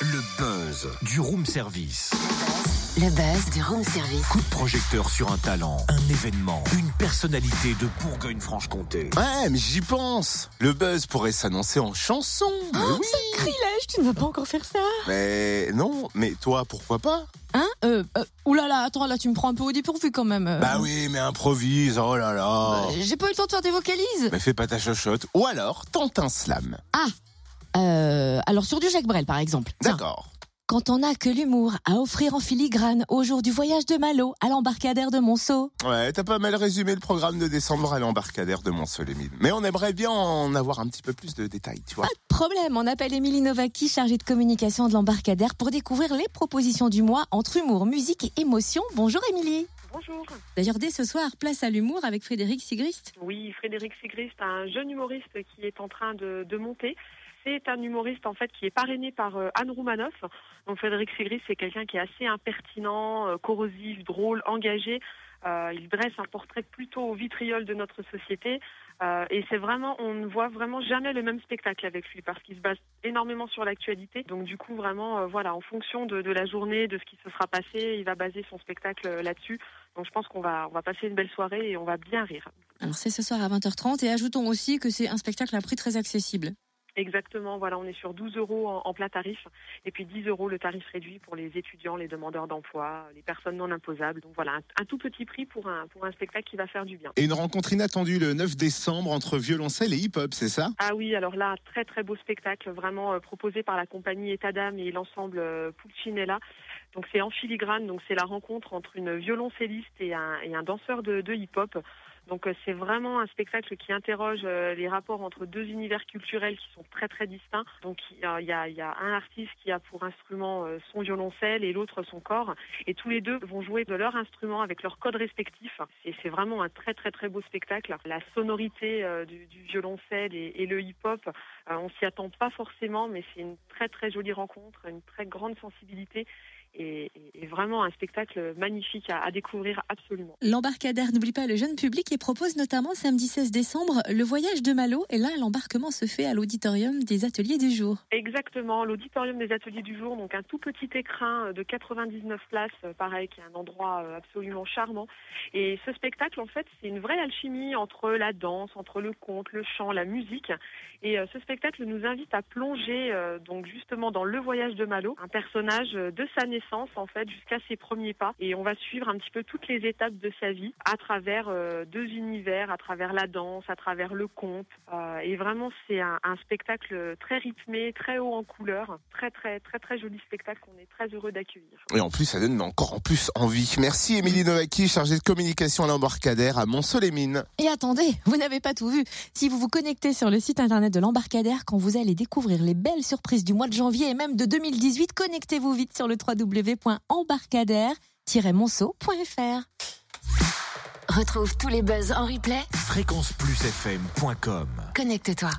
Le buzz du room service. Le buzz du room service. Coup de projecteur sur un talent, un événement, une personnalité de Bourgogne-Franche-Comté. Ouais, mais j'y pense. Le buzz pourrait s'annoncer en chanson. Mais oui. Sacrilège, tu ne vas pas encore faire ça Mais non, mais toi, pourquoi pas? Hein euh, euh, Oulala, attends, là tu me prends un peu au dépourvu quand même. euh. Bah oui, mais improvise, oh là là. Euh, J'ai pas eu le temps de faire des vocalises. Mais fais pas ta chochotte. Ou alors, tente un slam. Euh, alors sur du Jacques Brel par exemple. D'accord. Quand on n'a que l'humour à offrir en filigrane au jour du voyage de Malo à l'embarcadère de Monceau. Ouais, t'as pas mal résumé le programme de décembre à l'embarcadère de Mont-Solémine. Mais on aimerait bien en avoir un petit peu plus de détails, tu vois. Pas de problème, on appelle Émilie Novaki, chargée de communication de l'embarcadère, pour découvrir les propositions du mois entre humour, musique et émotion. Bonjour Émilie. Bonjour. D'ailleurs, dès ce soir, place à l'humour avec Frédéric Sigrist. Oui, Frédéric Sigrist, un jeune humoriste qui est en train de, de monter. C'est un humoriste en fait qui est parrainé par euh, Anne Roumanoff. Donc Frédéric Sigrist, c'est quelqu'un qui est assez impertinent, euh, corrosif, drôle, engagé. Euh, il dresse un portrait plutôt au vitriol de notre société. Et c'est vraiment, on ne voit vraiment jamais le même spectacle avec lui parce qu'il se base énormément sur l'actualité. Donc du coup, vraiment, voilà, en fonction de, de la journée, de ce qui se sera passé, il va baser son spectacle là-dessus. Donc je pense qu'on va, on va passer une belle soirée et on va bien rire. Alors c'est ce soir à 20h30 et ajoutons aussi que c'est un spectacle à prix très accessible. Exactement, voilà, on est sur 12 euros en, en plat tarif et puis 10 euros le tarif réduit pour les étudiants, les demandeurs d'emploi, les personnes non imposables. Donc voilà, un, un tout petit prix pour un, pour un spectacle qui va faire du bien. Et une rencontre inattendue le 9 décembre entre violoncelle et hip-hop, c'est ça? Ah oui, alors là, très très beau spectacle, vraiment euh, proposé par la compagnie État d'âme et l'ensemble euh, Pulcinella. Donc c'est en filigrane, donc c'est la rencontre entre une violoncelliste et un, et un danseur de, de hip-hop. Donc euh, c'est vraiment un spectacle qui interroge euh, les rapports entre deux univers culturels qui sont très très distincts. Donc il y a, y a, un artiste qui a pour instrument euh, son violoncelle et l'autre son corps, et tous les deux vont jouer de leur instrument avec leur code respectif. Et c'est vraiment un très très très beau spectacle. La sonorité du, du violoncelle et, et le hip-hop, on s'y attend pas forcément, mais c'est une très très jolie rencontre, une très grande sensibilité. Et, et- et vraiment un spectacle magnifique à- à découvrir absolument. L'embarcadère n'oublie pas le jeune public propose notamment samedi 16 décembre le voyage de Malo. Et là, l'embarquement se fait à l'auditorium des ateliers du jour. Exactement, l'auditorium des ateliers du jour, donc un tout petit écrin de 99 places, euh, pareil, qui est un endroit euh, absolument charmant. Et ce spectacle, en fait, c'est une vraie alchimie entre la danse, entre le conte, le chant, la musique. Et euh, ce spectacle nous invite à plonger, donc justement, dans le voyage de Malo, un personnage de sa naissance, en fait, jusqu'à ses premiers pas. Et on va suivre un petit peu toutes les étapes de sa vie à travers euh, deux univers, à travers la danse, à travers le conte. Euh, et vraiment, c'est un, un spectacle très rythmé, très haut en couleur, très très très très joli spectacle qu'on est très heureux d'accueillir. Et en plus, ça donne encore en plus envie. Merci Émilie Novaki, chargée de communication à l'embarcadère à Mont-Solémine. Et attendez, vous n'avez pas tout vu. Si vous vous connectez sur le site internet de l'embarcadère, quand vous allez découvrir les belles surprises du mois de janvier et même de 2018, connectez-vous vite sur le www.embarcadère-monceau.fr. Retrouve tous les buzz en replay. Fréquenceplusfm.com Connecte-toi.